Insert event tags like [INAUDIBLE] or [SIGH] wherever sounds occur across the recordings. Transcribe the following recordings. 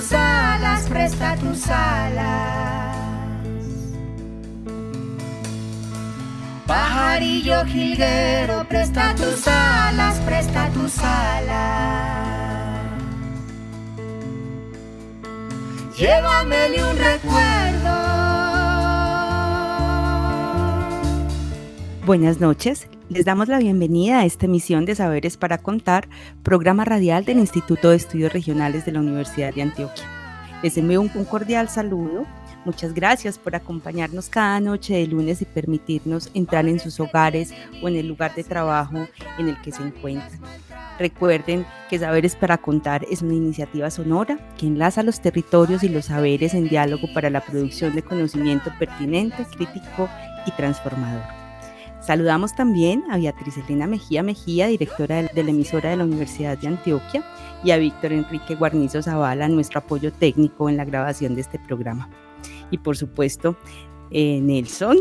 Tus alas, presta tus alas. Pajarillo jilguero, presta tus alas, presta tus alas. Llévamele un recuerdo. Buenas noches, les damos la bienvenida a esta emisión de Saberes para Contar, programa radial del Instituto de Estudios Regionales de la Universidad de Antioquia. Les envío un, cordial saludo. Muchas gracias por acompañarnos cada noche de lunes y permitirnos entrar en sus hogares o en el lugar de trabajo en el que se encuentran. Recuerden que Saberes para Contar es una iniciativa sonora que enlaza los territorios y los saberes en diálogo para la producción de conocimiento pertinente, crítico y transformador. Saludamos también a Beatriz Elena Mejía Mejía, directora de la emisora de la Universidad de Antioquia, y a Víctor Enrique Guarnizo Zavala, nuestro apoyo técnico en la grabación de este programa. Y por supuesto, eh, Nelson,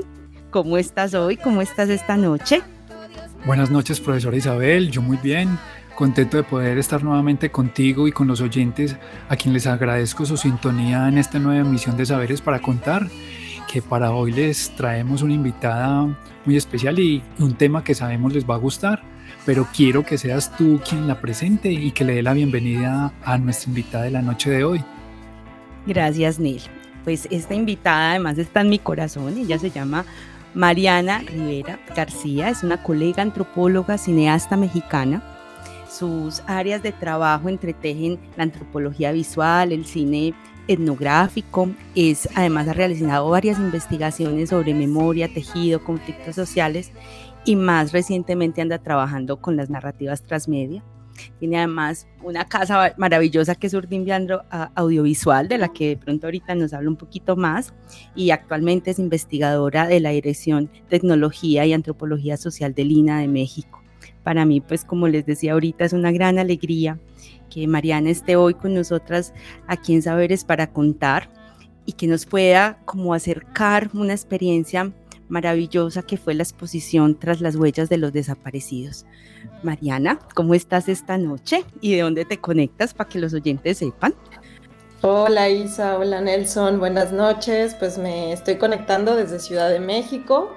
¿cómo estás hoy? ¿Cómo estás esta noche? Buenas noches, profesora Isabel, yo muy bien, contento de poder estar nuevamente contigo y con los oyentes, a quien les agradezco su sintonía en esta nueva emisión de Saberes para Contar que para hoy les traemos una invitada muy especial y un tema que sabemos les va a gustar, pero quiero que seas tú quien la presente y que le dé la bienvenida a nuestra invitada de la noche de hoy. Gracias, Neil. Pues esta invitada además está en mi corazón, ella se llama Mariana Rivera García, es una colega antropóloga, cineasta mexicana. Sus áreas de trabajo entretejen la antropología visual, el cine etnográfico, es, además ha realizado varias investigaciones sobre memoria, tejido, conflictos sociales y más recientemente anda trabajando con las narrativas transmedia. Tiene además una casa maravillosa que es Urdimbiandro Audiovisual, de la que de pronto ahorita nos habla un poquito más, y actualmente es investigadora de la Dirección Tecnología y Antropología Social de Lina de México. Para mí, pues como les decía ahorita, es una gran alegría que Mariana esté hoy con nosotras aquí en Saberes para contar y que nos pueda como acercar una experiencia maravillosa que fue la exposición tras las huellas de los desaparecidos. Mariana, ¿cómo estás esta noche y de dónde te conectas para que los oyentes sepan? Hola Isa, hola Nelson, buenas noches. Pues me estoy conectando desde Ciudad de México.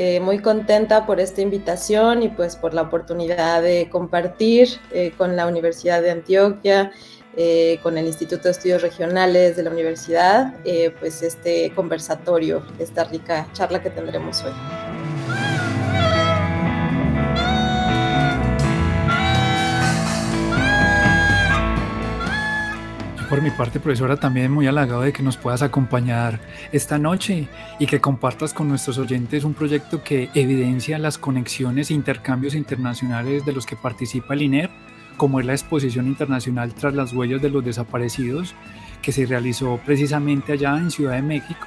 Eh, muy contenta por esta invitación y pues por la oportunidad de compartir eh, con la Universidad de Antioquia, eh, con el Instituto de Estudios Regionales de la Universidad, pues este conversatorio, esta rica charla que tendremos hoy. Por mi parte, profesora, también muy halagado de que nos puedas acompañar esta noche y que compartas con nuestros oyentes un proyecto que evidencia las conexiones e intercambios internacionales de los que participa el INER, como es la Exposición Internacional tras las huellas de los desaparecidos, que se realizó precisamente allá en Ciudad de México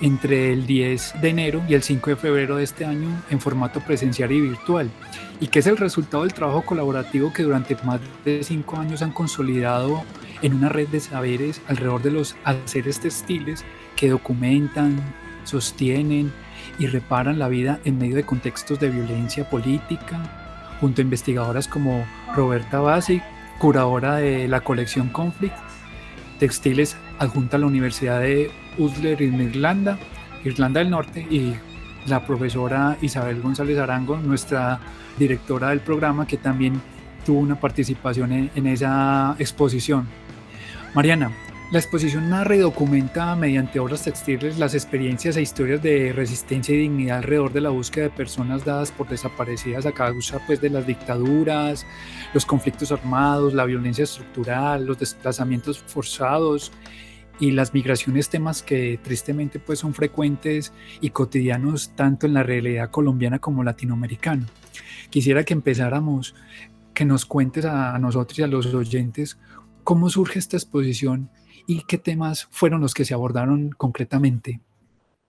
entre el 10 de enero y el 5 de febrero de este año en formato presencial y virtual, y que es el resultado del trabajo colaborativo que durante más de cinco años han consolidado en una red de saberes alrededor de los haceres textiles que documentan, sostienen y reparan la vida en medio de contextos de violencia política, junto a investigadoras como Roberta Basi, curadora de la colección Conflict, textiles adjunta a la Universidad de Utrecht en Irlanda, Irlanda del Norte, y la profesora Isabel González Arango, nuestra directora del programa, que también tuvo una participación en esa exposición. Mariana, La exposición narra y documenta mediante obras textiles las experiencias e historias de resistencia y dignidad alrededor de la búsqueda de personas dadas por desaparecidas a causa pues, de las dictaduras, los conflictos armados, la violencia estructural, los desplazamientos forzados y las migraciones, temas que tristemente pues, son frecuentes y cotidianos tanto en la realidad colombiana como latinoamericana. Quisiera que empezáramos, que nos cuentes a nosotros y a los oyentes cómo surge esta exposición y qué temas fueron los que se abordaron concretamente.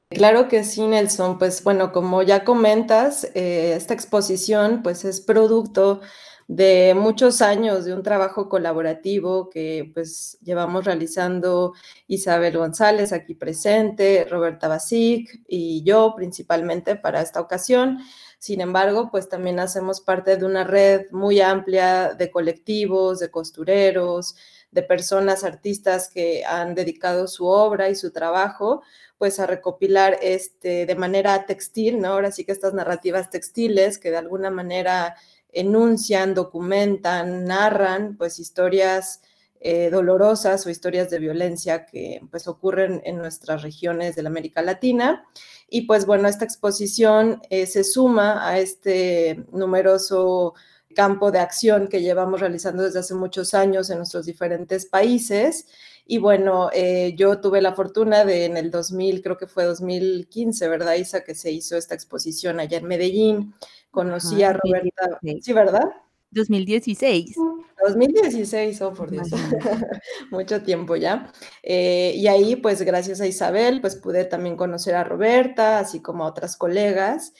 Claro que sí, Nelson. Pues bueno, como ya comentas, eh, esta exposición pues es producto de muchos años de un trabajo colaborativo que pues llevamos realizando Isabel González aquí presente, Roberta Basic y yo principalmente para esta ocasión. Sin embargo, pues también hacemos parte de una red muy amplia de colectivos, de costureros, de personas, artistas que han dedicado su obra y su trabajo pues a recopilar este, de manera textil, ¿no? Ahora sí que estas narrativas textiles que de alguna manera enuncian, documentan, narran pues historias eh, dolorosas o historias de violencia que pues ocurren en nuestras regiones de la América Latina. Y pues bueno, esta exposición eh, se suma a este numeroso campo de acción que llevamos realizando desde hace muchos años en nuestros diferentes países. Y bueno, eh, yo tuve la fortuna de en el 2000, creo que fue 2015, ¿verdad, Isa? Que se hizo esta exposición allá en Medellín. Conocí a Roberta. Sí, ¿verdad? 2016. 2016, oh por Dios, [LAUGHS] mucho tiempo ya. Eh, y ahí, pues gracias a Isabel, pues pude también conocer a Roberta, así como a otras colegas.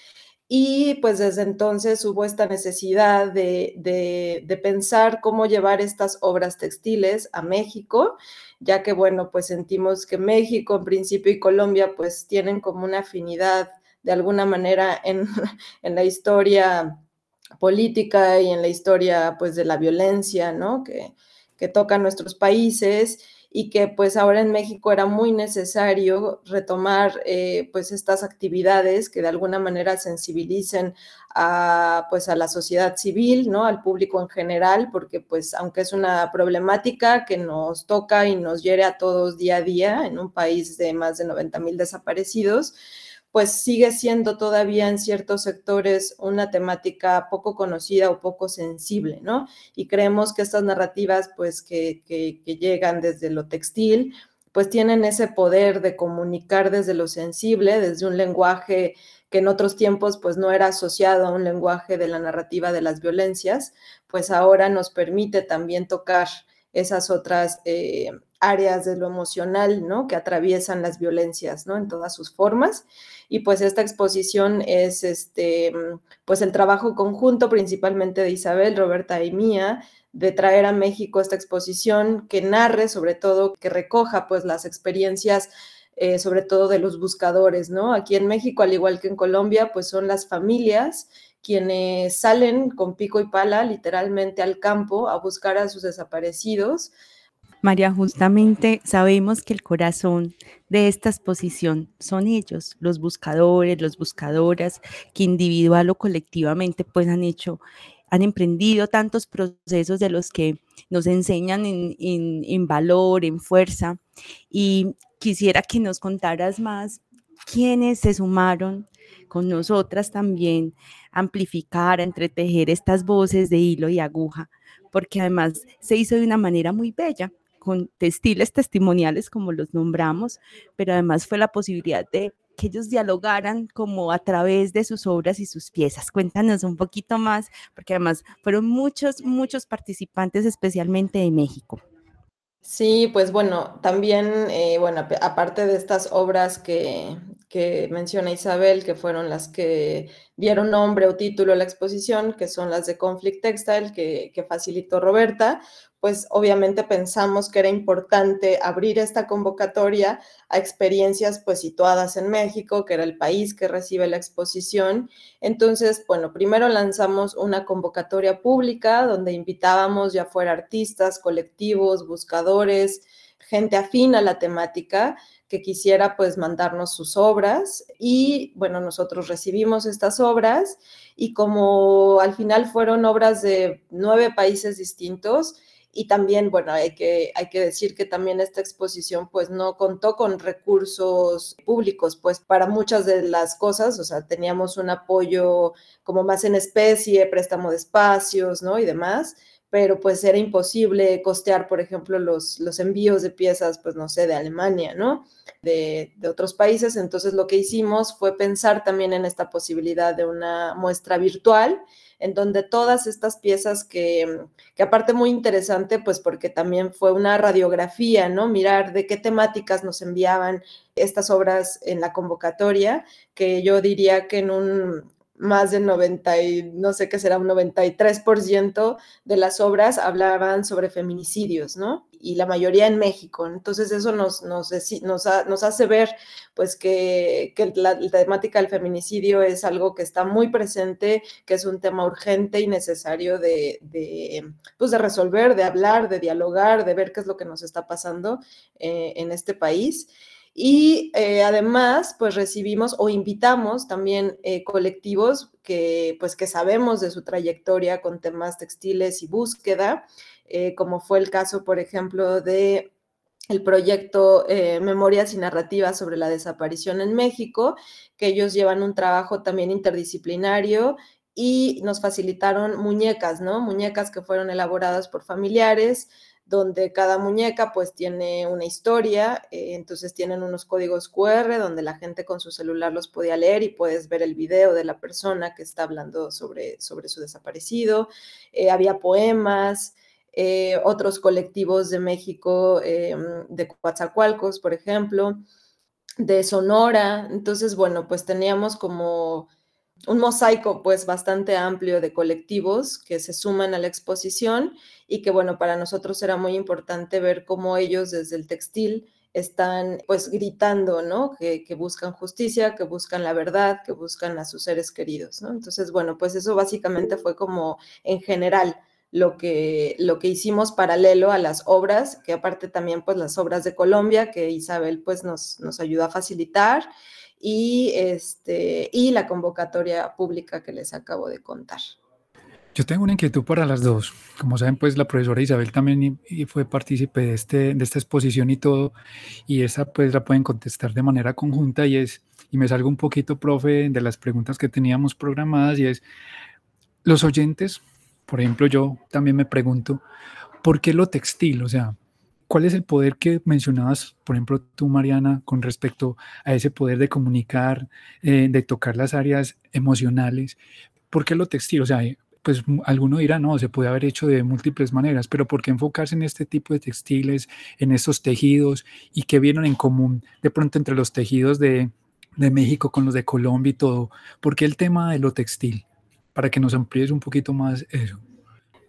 Y pues desde entonces hubo esta necesidad de, pensar cómo llevar estas obras textiles a México, ya que bueno, pues sentimos que México en principio y Colombia pues tienen como una afinidad de alguna manera en, [LAUGHS] en la historia política y en la historia pues de la violencia, ¿no? Que, que toca nuestros países y que pues ahora en México era muy necesario retomar eh, pues estas actividades que de alguna manera sensibilicen a pues a la sociedad civil, ¿no? Al público en general, porque pues aunque es una problemática que nos toca y nos hiere a todos día a día en un país de más de 90 mil desaparecidos, pues sigue siendo todavía en ciertos sectores una temática poco conocida o poco sensible, ¿no? Y creemos que estas narrativas, pues que, que, llegan desde lo textil, pues tienen ese poder de comunicar desde lo sensible, desde un lenguaje que en otros tiempos pues no era asociado a un lenguaje de la narrativa de las violencias, pues ahora nos permite también tocar esas otras eh, áreas de lo emocional, ¿no? Que atraviesan las violencias, ¿no? En todas sus formas. Y pues esta exposición es, este, pues el trabajo conjunto principalmente de Isabel, Roberta y mía, de traer a México esta exposición que narre, sobre todo, que recoja pues las experiencias eh, sobre todo de los buscadores, ¿no? Aquí en México, al igual que en Colombia, pues son las familias quienes salen con pico y pala literalmente al campo a buscar a sus desaparecidos, María, justamente sabemos que el corazón de esta exposición son ellos, los buscadores, los buscadoras, que individual o colectivamente pues han hecho, han emprendido tantos procesos de los que nos enseñan en, valor, en fuerza. Y quisiera que nos contaras más quiénes se sumaron con nosotras también a amplificar, a entretejer estas voces de hilo y aguja, porque además se hizo de una manera muy bella con textiles testimoniales, como los nombramos, pero además fue la posibilidad de que ellos dialogaran como a través de sus obras y sus piezas. Cuéntanos un poquito más, porque además fueron muchos, muchos participantes, especialmente de México. Sí, pues bueno, también, eh, bueno, aparte de estas obras que, que menciona Isabel, que fueron las que dieron nombre o título a la exposición, que son las de Conflict Textile, que, que facilitó Roberta, pues obviamente pensamos que era importante abrir esta convocatoria a experiencias pues situadas en México, que era el país que recibe la exposición. Entonces, bueno, primero lanzamos una convocatoria pública donde invitábamos ya fuera artistas, colectivos, buscadores, gente afín a la temática que quisiera pues mandarnos sus obras y bueno, nosotros recibimos estas obras y como al final fueron obras de nueve países distintos, y también, bueno, hay que, hay que decir que también esta exposición pues no contó con recursos públicos, pues para muchas de las cosas, o sea, teníamos un apoyo como más en especie, préstamo de espacios, ¿no? Y demás, pero pues era imposible costear, por ejemplo, los, los envíos de piezas, pues no sé, de Alemania, ¿no? De, de, otros países. Entonces lo que hicimos fue pensar también en esta posibilidad de una muestra virtual en donde todas estas piezas que, que aparte muy interesante, pues porque también fue una radiografía, ¿no? Mirar de qué temáticas nos enviaban estas obras en la convocatoria, que yo diría que en un más del 90 y no sé qué será, un 93% de las obras hablaban sobre feminicidios, ¿no? Y la mayoría en México. Entonces eso nos, nos, hace ver pues que, que la, temática del feminicidio es algo que está muy presente, que es un tema urgente y necesario de, de, pues de resolver, de hablar, de dialogar, de ver qué es lo que nos está pasando eh, en este país. Y eh, además, pues recibimos o invitamos también eh, colectivos que, pues, que sabemos de su trayectoria con temas textiles y búsqueda, eh, como fue el caso, por ejemplo, de el proyecto Memorias y Narrativas sobre la Desaparición en México, que ellos llevan un trabajo también interdisciplinario y nos facilitaron muñecas, ¿no? Muñecas que fueron elaboradas por familiares, donde cada muñeca pues tiene una historia, eh, entonces tienen unos códigos QR donde la gente con su celular los podía leer y puedes ver el video de la persona que está hablando sobre, sobre su desaparecido. Eh, había poemas, eh, otros colectivos de México, de Coatzacoalcos, por ejemplo, de Sonora. Entonces, bueno, pues teníamos como un mosaico pues bastante amplio de colectivos que se suman a la exposición y que bueno, para nosotros era muy importante ver cómo ellos desde el textil están pues gritando, ¿no? Que, buscan justicia, que buscan la verdad, que buscan a sus seres queridos, ¿no? Entonces, bueno, pues eso básicamente fue como en general lo que, lo que hicimos paralelo a las obras, que aparte también pues las obras de Colombia, que Isabel pues nos, nos ayudó a facilitar y, este, y la convocatoria pública que les acabo de contar. Yo tengo una inquietud para las dos. Como saben, pues la profesora Isabel también fue partícipe de, este, de esta exposición y todo, y esa pues la pueden contestar de manera conjunta y es, y me salgo un poquito, profe, de las preguntas que teníamos programadas y es, los oyentes, por ejemplo, yo también me pregunto, ¿por qué lo textil? O sea, ¿Cuál es el poder que mencionabas, por ejemplo, tú, Mariana, con respecto a ese poder de comunicar, eh, de tocar las áreas emocionales? ¿Por qué lo textil? O sea, eh, pues alguno dirá, no, se puede haber hecho de múltiples maneras, pero ¿por qué enfocarse en este tipo de textiles, en estos tejidos y qué vieron en común de pronto entre los tejidos de, de México con los de Colombia y todo? ¿Por qué el tema de lo textil? Para que nos amplíes un poquito más eso.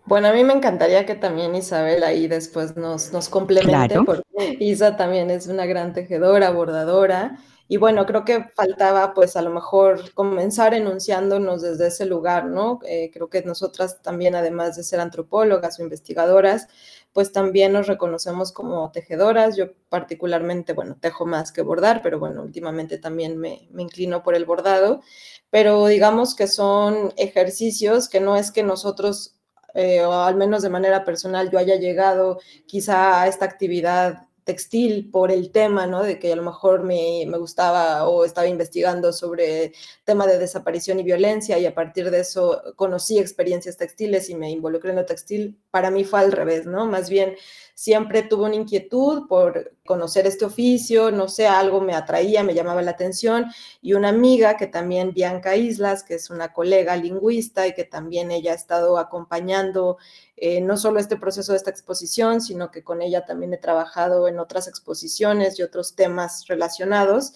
Bueno, a mí me encantaría que también Isabel ahí después nos, nos complemente, porque Isa también es una gran tejedora, bordadora. Y bueno, creo que faltaba pues a lo mejor comenzar enunciándonos desde ese lugar, ¿no? Eh, creo que nosotras también, además de ser antropólogas o investigadoras, pues también nos reconocemos como tejedoras. Yo particularmente, bueno, tejo más que bordar, pero bueno, últimamente también me, me inclino por el bordado. Pero digamos que son ejercicios que no es que nosotros eh, o al menos de manera personal, yo haya llegado quizá a esta actividad textil por el tema, ¿no? De que a lo mejor me, me, gustaba o estaba investigando sobre tema de desaparición y violencia y a partir de eso conocí experiencias textiles y me involucré en lo textil. Para mí fue al revés, ¿no? Más bien siempre tuve una inquietud por conocer este oficio, no sé, algo me atraía, me llamaba la atención, y una amiga que también, Bianca Islas, que es una colega lingüista y que también ella ha estado acompañando eh, no solo este proceso de esta exposición, sino que con ella también he trabajado en otras exposiciones y otros temas relacionados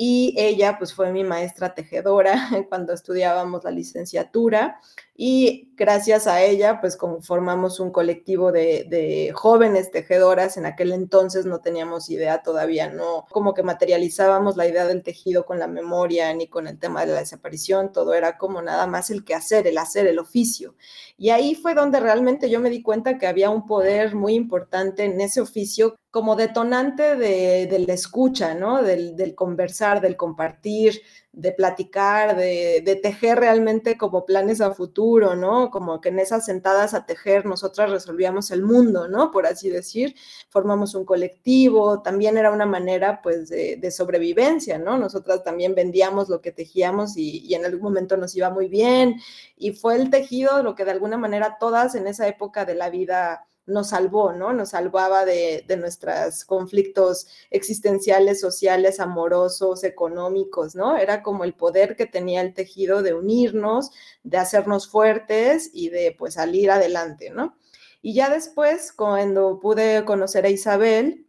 y ella pues fue mi maestra tejedora [LAUGHS] cuando estudiábamos la licenciatura y gracias a ella pues conformamos un colectivo de, jóvenes tejedoras, en aquel entonces no teníamos idea todavía, no como que materializábamos la idea del tejido con la memoria ni con el tema de la desaparición, todo era como nada más el que hacer, el hacer, el oficio. Y ahí fue donde realmente yo me di cuenta que había un poder muy importante en ese oficio como detonante de, la escucha, ¿no? Del, conversar, del compartir, de platicar, de, tejer realmente como planes a futuro, ¿no? Como que en esas sentadas a tejer nosotras resolvíamos el mundo, ¿no? Por así decir, formamos un colectivo, también era una manera pues de, sobrevivencia, ¿no? Nosotras también vendíamos lo que tejíamos y, y en algún momento nos iba muy bien y fue el tejido lo que de alguna manera todas en esa época de la vida nos salvó, ¿no? Nos salvaba de, nuestros conflictos existenciales, sociales, amorosos, económicos, ¿no? Era como el poder que tenía el tejido de unirnos, de hacernos fuertes y de pues salir adelante, ¿no? Y ya después, cuando pude conocer a Isabel,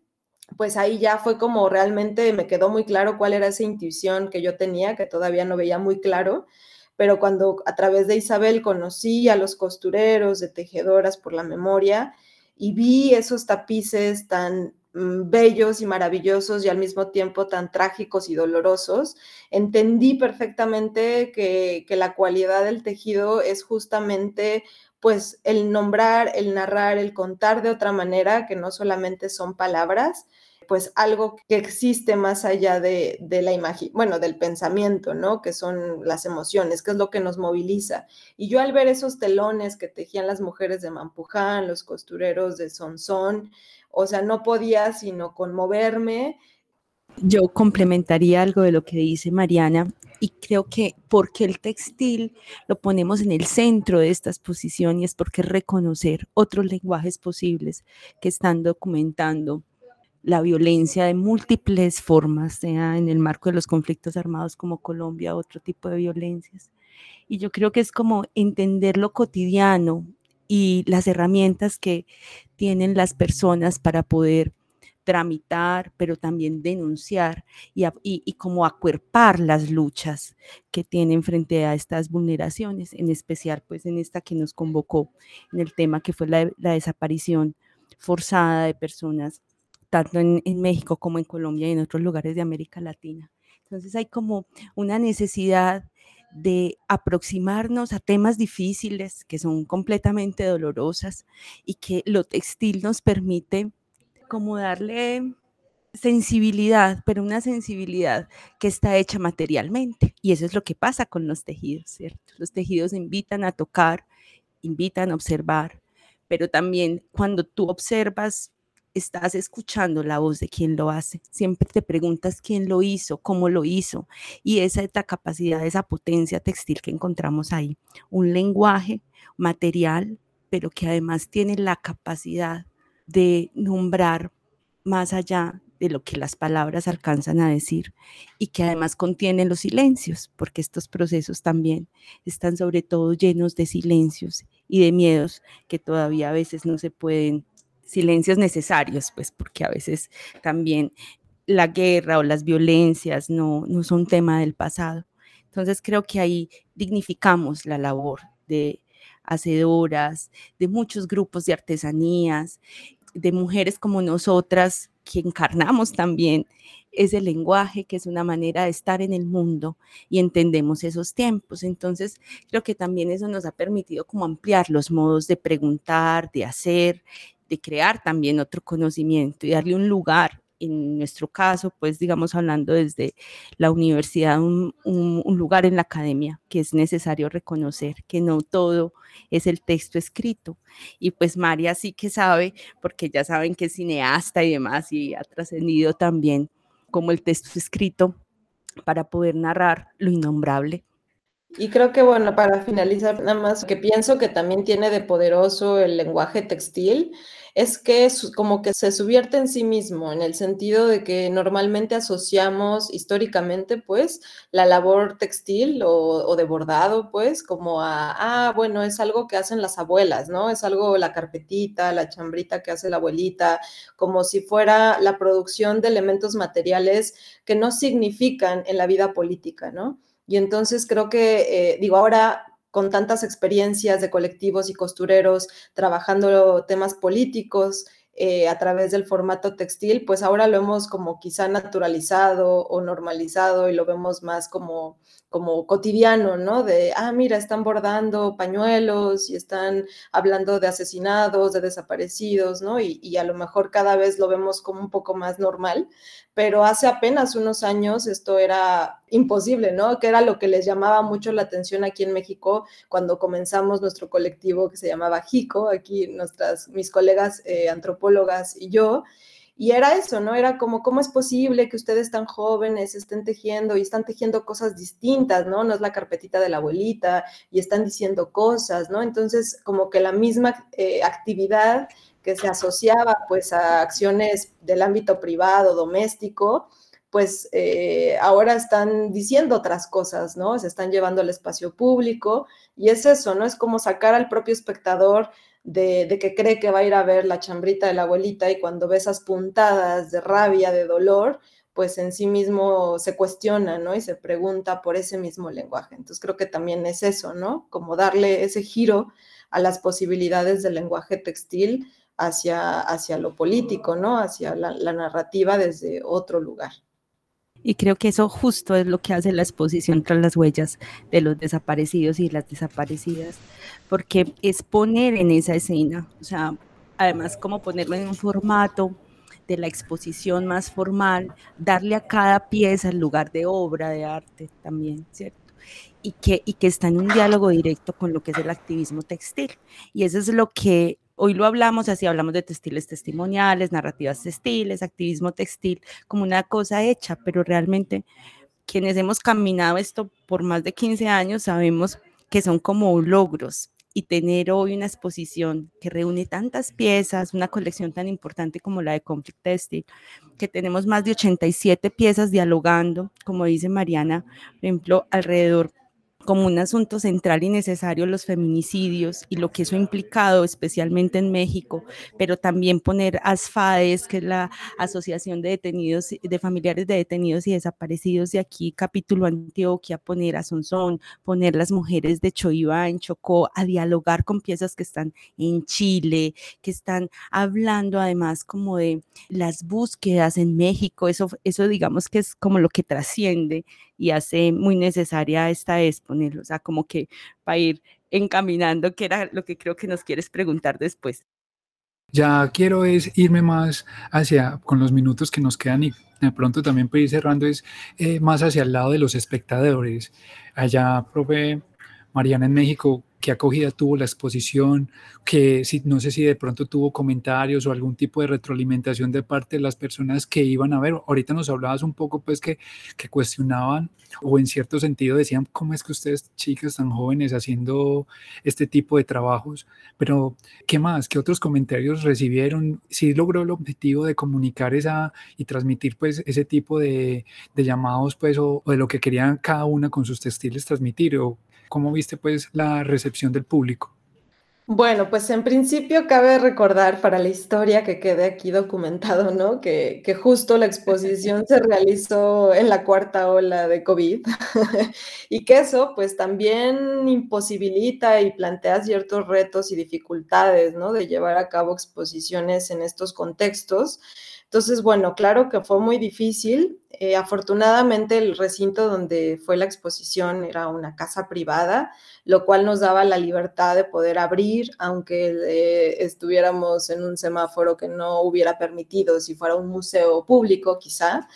pues ahí ya fue como realmente me quedó muy claro cuál era esa intuición que yo tenía, que todavía no veía muy claro, pero cuando a través de Isabel conocí a los costureros, de tejedoras por la memoria, y vi esos tapices tan mm, bellos y maravillosos y al mismo tiempo tan trágicos y dolorosos, entendí perfectamente que, la cualidad del tejido es justamente pues el nombrar, el narrar, el contar de otra manera, que no solamente son palabras, pues algo que existe más allá de, la imagen, bueno, del pensamiento, ¿no? Que son las emociones, que es lo que nos moviliza. Y yo al ver esos telones que tejían las mujeres de Mampuján, los costureros de Sonsón, o sea, no podía sino conmoverme. Yo complementaría algo de lo que dice Mariana y creo que porque el textil lo ponemos en el centro de esta exposición y es porque reconocer otros lenguajes posibles que están documentando la violencia de múltiples formas, sea en el marco de los conflictos armados como Colombia, otro tipo de violencias. Y yo creo que es como entender lo cotidiano y las herramientas que tienen las personas para poder tramitar, pero también denunciar y, y, como acuerpar las luchas que tienen frente a estas vulneraciones, en especial pues en esta que nos convocó, en el tema que fue la desaparición forzada de personas tanto en, México como en Colombia y en otros lugares de América Latina. Entonces hay como una necesidad de aproximarnos a temas difíciles que son completamente dolorosas y que lo textil nos permite como darle sensibilidad, pero una sensibilidad que está hecha materialmente. Y eso es lo que pasa con los tejidos, ¿cierto? Los tejidos invitan a tocar, invitan a observar, pero también cuando tú observas estás escuchando la voz de quien lo hace. Siempre te preguntas quién lo hizo, cómo lo hizo. Y esa es la capacidad, esa potencia textil que encontramos ahí. Un lenguaje material, pero que además tiene la capacidad de nombrar más allá de lo que las palabras alcanzan a decir y que además contiene los silencios, porque estos procesos también están sobre todo llenos de silencios y de miedos que todavía a veces no se pueden silencios necesarios, pues porque a veces también la guerra o las violencias no, no son tema del pasado. Entonces creo que ahí dignificamos la labor de hacedoras, de muchos grupos de artesanías, de mujeres como nosotras que encarnamos también ese lenguaje, que es una manera de estar en el mundo y entendemos esos tiempos. Entonces, creo que también eso nos ha permitido como ampliar los modos de preguntar, de hacer de crear también otro conocimiento y darle un lugar, en nuestro caso, pues digamos hablando desde la universidad, un, lugar en la academia que es necesario reconocer que no todo es el texto escrito. Y pues María sí que sabe, porque ya saben que es cineasta y demás, y ha trascendido también como el texto escrito para poder narrar lo innombrable y creo que, bueno, para finalizar, nada más que pienso que también tiene de poderoso el lenguaje textil, es que es como que se subierte en sí mismo, en el sentido de que normalmente asociamos históricamente, pues, la labor textil o, de bordado, pues, como a, ah, bueno, es algo que hacen las abuelas, ¿no? Es algo, la carpetita, la chambrita que hace la abuelita, como si fuera la producción de elementos materiales que no significan en la vida política, ¿no? Y entonces creo que, eh, digo, ahora con tantas experiencias de colectivos y costureros trabajando temas políticos, eh, a través del formato textil, pues ahora lo hemos como quizá naturalizado o normalizado y lo vemos más como, como cotidiano, ¿no? De, ah, mira, están bordando pañuelos y están hablando de asesinados, de desaparecidos, ¿no? Y, y a lo mejor cada vez lo vemos como un poco más normal, pero hace apenas unos años esto era imposible, ¿no? Que era lo que les llamaba mucho la atención aquí en México cuando comenzamos nuestro colectivo que se llamaba JICO, aquí nuestras, mis colegas eh, antropólogas y yo, y era eso, ¿no? Era como, ¿cómo es posible que ustedes tan jóvenes estén tejiendo y están tejiendo cosas distintas, ¿no? No es la carpetita de la abuelita y están diciendo cosas, ¿no? Entonces, como que la misma eh, actividad que se asociaba pues a acciones del ámbito privado, doméstico, pues eh, ahora están diciendo otras cosas, ¿no? Se están llevando al espacio público y es eso, ¿no? Es como sacar al propio espectador de, de, que cree que va a ir a ver la chambrita de la abuelita y cuando ve esas puntadas de rabia, de dolor, pues en sí mismo se cuestiona, ¿no? Y se pregunta por ese mismo lenguaje. Entonces creo que también es eso, ¿no? Como darle ese giro a las posibilidades del lenguaje textil hacia, hacia lo político, ¿no? Hacia la, la narrativa desde otro lugar. Y creo que eso justo es lo que hace la exposición tras las huellas de los desaparecidos y las desaparecidas, porque es poner en esa escena, o sea, además como ponerlo en un formato de la exposición más formal, darle a cada pieza el lugar de obra de arte también, ¿cierto? Y que, y que está en un diálogo directo con lo que es el activismo textil. Y eso es lo que Hoy lo hablamos así, hablamos de textiles testimoniales, narrativas textiles, activismo textil, como una cosa hecha, pero realmente quienes hemos caminado esto por más de 15 años sabemos que son como logros y tener hoy una exposición que reúne tantas piezas, una colección tan importante como la de Conflict Textil, que tenemos más de 87 piezas dialogando, como dice Mariana, por ejemplo, alrededor como un asunto central y necesario los feminicidios y lo que eso ha implicado, especialmente en México, pero también poner ASFADES, que es la Asociación de Detenidos, de Familiares de Detenidos y Desaparecidos de aquí, capítulo Antioquia, poner a Sonsón, poner las mujeres de Choiva en Chocó a dialogar con piezas que están en Chile, que están hablando además como de las búsquedas en México, eso, eso digamos que es como lo que trasciende y hace muy necesaria esta exponer, o sea, como que para ir encaminando, que era lo que creo que nos quieres preguntar después. Ya quiero es irme más hacia, con los minutos que nos quedan y de pronto también para ir cerrando, es eh, más hacia el lado de los espectadores. Allá, profe Mariana, en México, qué acogida tuvo la exposición, que si, no sé si de pronto tuvo comentarios o algún tipo de retroalimentación de parte de las personas que iban a ver. Ahorita nos hablabas un poco pues que, que cuestionaban o en cierto sentido decían, ¿cómo es que ustedes chicas tan jóvenes haciendo este tipo de trabajos? Pero, ¿qué más? ¿Qué otros comentarios recibieron? ¿Sí logró el objetivo de comunicar esa y transmitir pues ese tipo de, de llamados pues o, o de lo que querían cada una con sus textiles transmitir? ¿O ¿Cómo viste pues la recepción del público? Bueno, pues en principio cabe recordar para la historia que quede aquí documentado, ¿no? Que, que justo la exposición se realizó en la cuarta ola de COVID [LAUGHS] y que eso pues también imposibilita y plantea ciertos retos y dificultades, ¿no? De llevar a cabo exposiciones en estos contextos. Entonces, bueno, claro que fue muy difícil. Eh, afortunadamente el recinto donde fue la exposición era una casa privada, lo cual nos daba la libertad de poder abrir, aunque eh, estuviéramos en un semáforo que no hubiera permitido, si fuera un museo público quizá,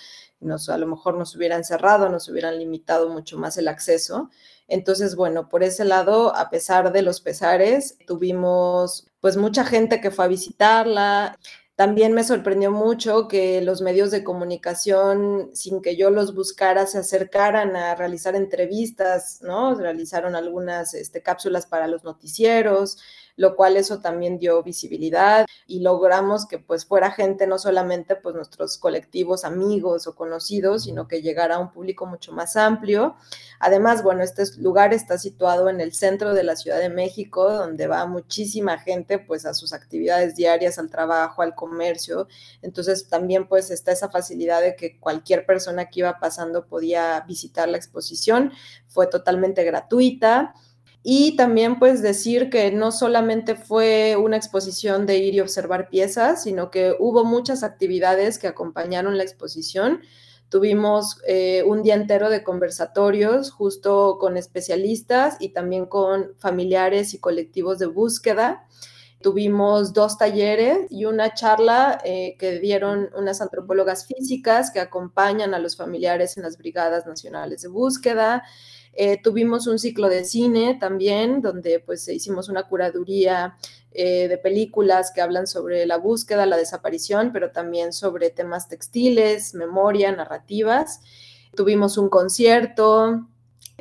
a lo mejor nos hubieran cerrado, nos hubieran limitado mucho más el acceso. Entonces, bueno, por ese lado, a pesar de los pesares, tuvimos pues mucha gente que fue a visitarla. También me sorprendió mucho que los medios de comunicación, sin que yo los buscara, se acercaran a realizar entrevistas, ¿no? Realizaron algunas este, cápsulas para los noticieros, lo cual eso también dio visibilidad y logramos que pues fuera gente, no solamente pues nuestros colectivos amigos o conocidos, sino que llegara a un público mucho más amplio. Además, bueno, este lugar está situado en el centro de la Ciudad de México, donde va muchísima gente pues a sus actividades diarias, al trabajo, al comercio. Entonces también pues está esa facilidad de que cualquier persona que iba pasando podía visitar la exposición. Fue totalmente gratuita Y también pues decir que no solamente fue una exposición de ir y observar piezas, sino que hubo muchas actividades que acompañaron la exposición. Tuvimos eh, un día entero de conversatorios justo con especialistas y también con familiares y colectivos de búsqueda. Tuvimos dos talleres y una charla eh, que dieron unas antropólogas físicas que acompañan a los familiares en las brigadas nacionales de búsqueda. Eh, tuvimos un ciclo de cine también, donde pues hicimos una curaduría eh, de películas que hablan sobre la búsqueda, la desaparición, pero también sobre temas textiles, memoria, narrativas. Tuvimos un concierto,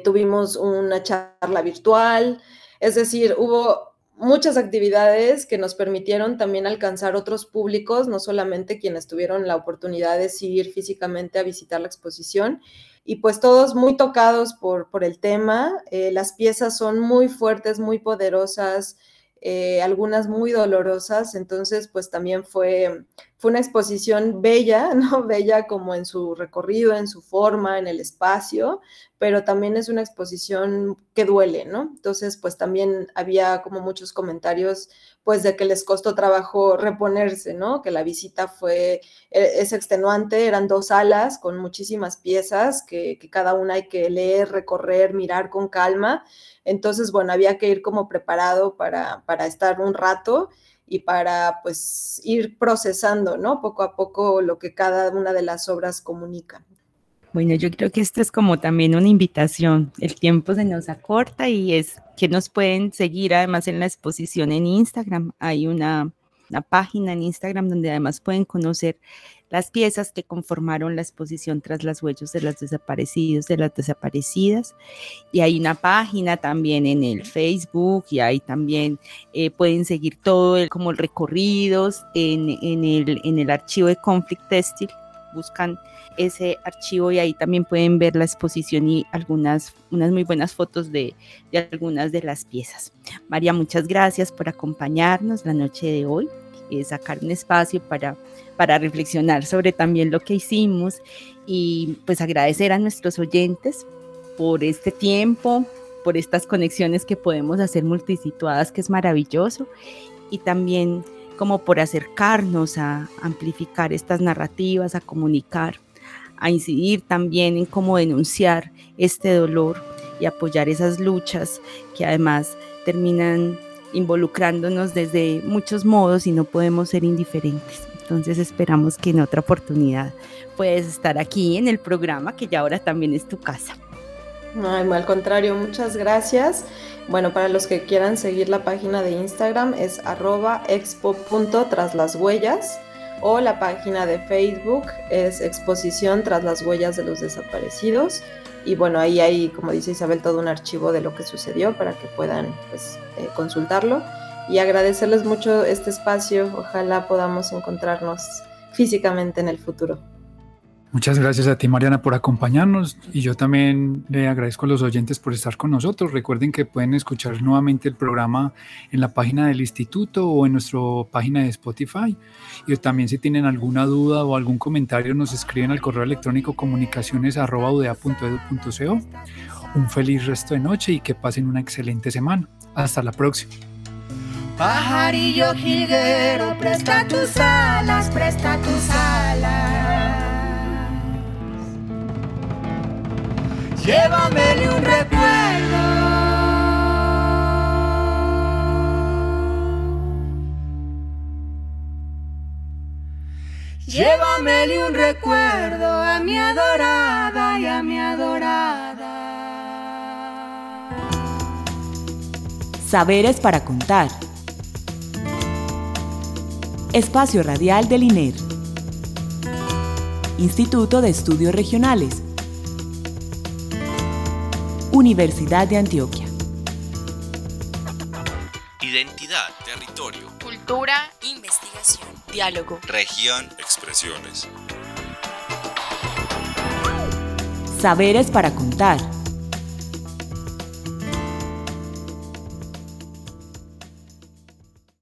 tuvimos una charla virtual, es decir, hubo muchas actividades que nos permitieron también alcanzar otros públicos, no solamente quienes tuvieron la oportunidad de ir físicamente a visitar la exposición. Y pues todos muy tocados por, por el tema. Eh, las piezas son muy fuertes, muy poderosas, eh, algunas muy dolorosas, entonces pues también fue, fue una exposición bella, [LAUGHS] ¿no? Bella como en su recorrido, en su forma, en el espacio, pero también es una exposición que duele, ¿no? Entonces pues también había como muchos comentarios pues de que les costó trabajo reponerse, ¿no? Que la visita fue, e, es extenuante, eran dos salas con muchísimas piezas que, que cada una hay que leer, recorrer, mirar con calma entonces, bueno, había que ir como preparado para, para estar un rato y para pues ir procesando, ¿no? Poco a poco lo que cada una de las obras comunica. Bueno, yo creo que esto es como también una invitación. El tiempo se nos acorta y es que nos pueden seguir además en la exposición en Instagram. Hay una, una página en Instagram donde además pueden conocer las piezas que conformaron la exposición tras las huellas de los desaparecidos, de las desaparecidas. Y hay una página también en el Facebook y ahí también eh, pueden seguir todo el, como recorridos en, el, en el archivo de Conflict Textile. Buscan ese archivo y ahí también pueden ver la exposición y algunas, unas muy buenas fotos de, de algunas de las piezas. María, muchas gracias por acompañarnos la noche de hoy, y sacar un espacio para para reflexionar sobre también lo que hicimos y pues agradecer a nuestros oyentes por este tiempo, por estas conexiones que podemos hacer multisituadas, que es maravilloso, y también como por acercarnos a amplificar estas narrativas, a comunicar, a incidir también en cómo denunciar este dolor y apoyar esas luchas que además terminan involucrándonos desde muchos modos y no podemos ser indiferentes. Entonces esperamos que en otra oportunidad puedes estar aquí en el programa, que ya ahora también es tu casa. No, al contrario, muchas gracias. Bueno, para los que quieran seguir la página de Instagram es arroba expo tras las huellas o la página de Facebook es exposición tras las huellas de los desaparecidos. Y bueno, ahí hay, como dice Isabel, todo un archivo de lo que sucedió para que puedan pues, eh, consultarlo y agradecerles mucho este espacio. Ojalá podamos encontrarnos físicamente en el futuro. Muchas gracias a ti, Mariana, por acompañarnos y yo también le agradezco a los oyentes por estar con nosotros. Recuerden que pueden escuchar nuevamente el programa en la página del instituto o en nuestra página de Spotify. Y también si tienen alguna duda o algún comentario nos escriben al correo electrónico comunicaciones.udea.edu.co. Un feliz resto de noche y que pasen una excelente semana. Hasta la próxima. Pajarillo jilguero, presta tus alas, presta tus alas. Llévame un recuerdo. Llévame un recuerdo a mi adorada y a mi adorada. Saberes para contar. Espacio Radial del INER. Instituto de Estudios Regionales. Universidad de Antioquia. Identidad, territorio. Cultura, investigación, diálogo. Región, expresiones. Saberes para contar.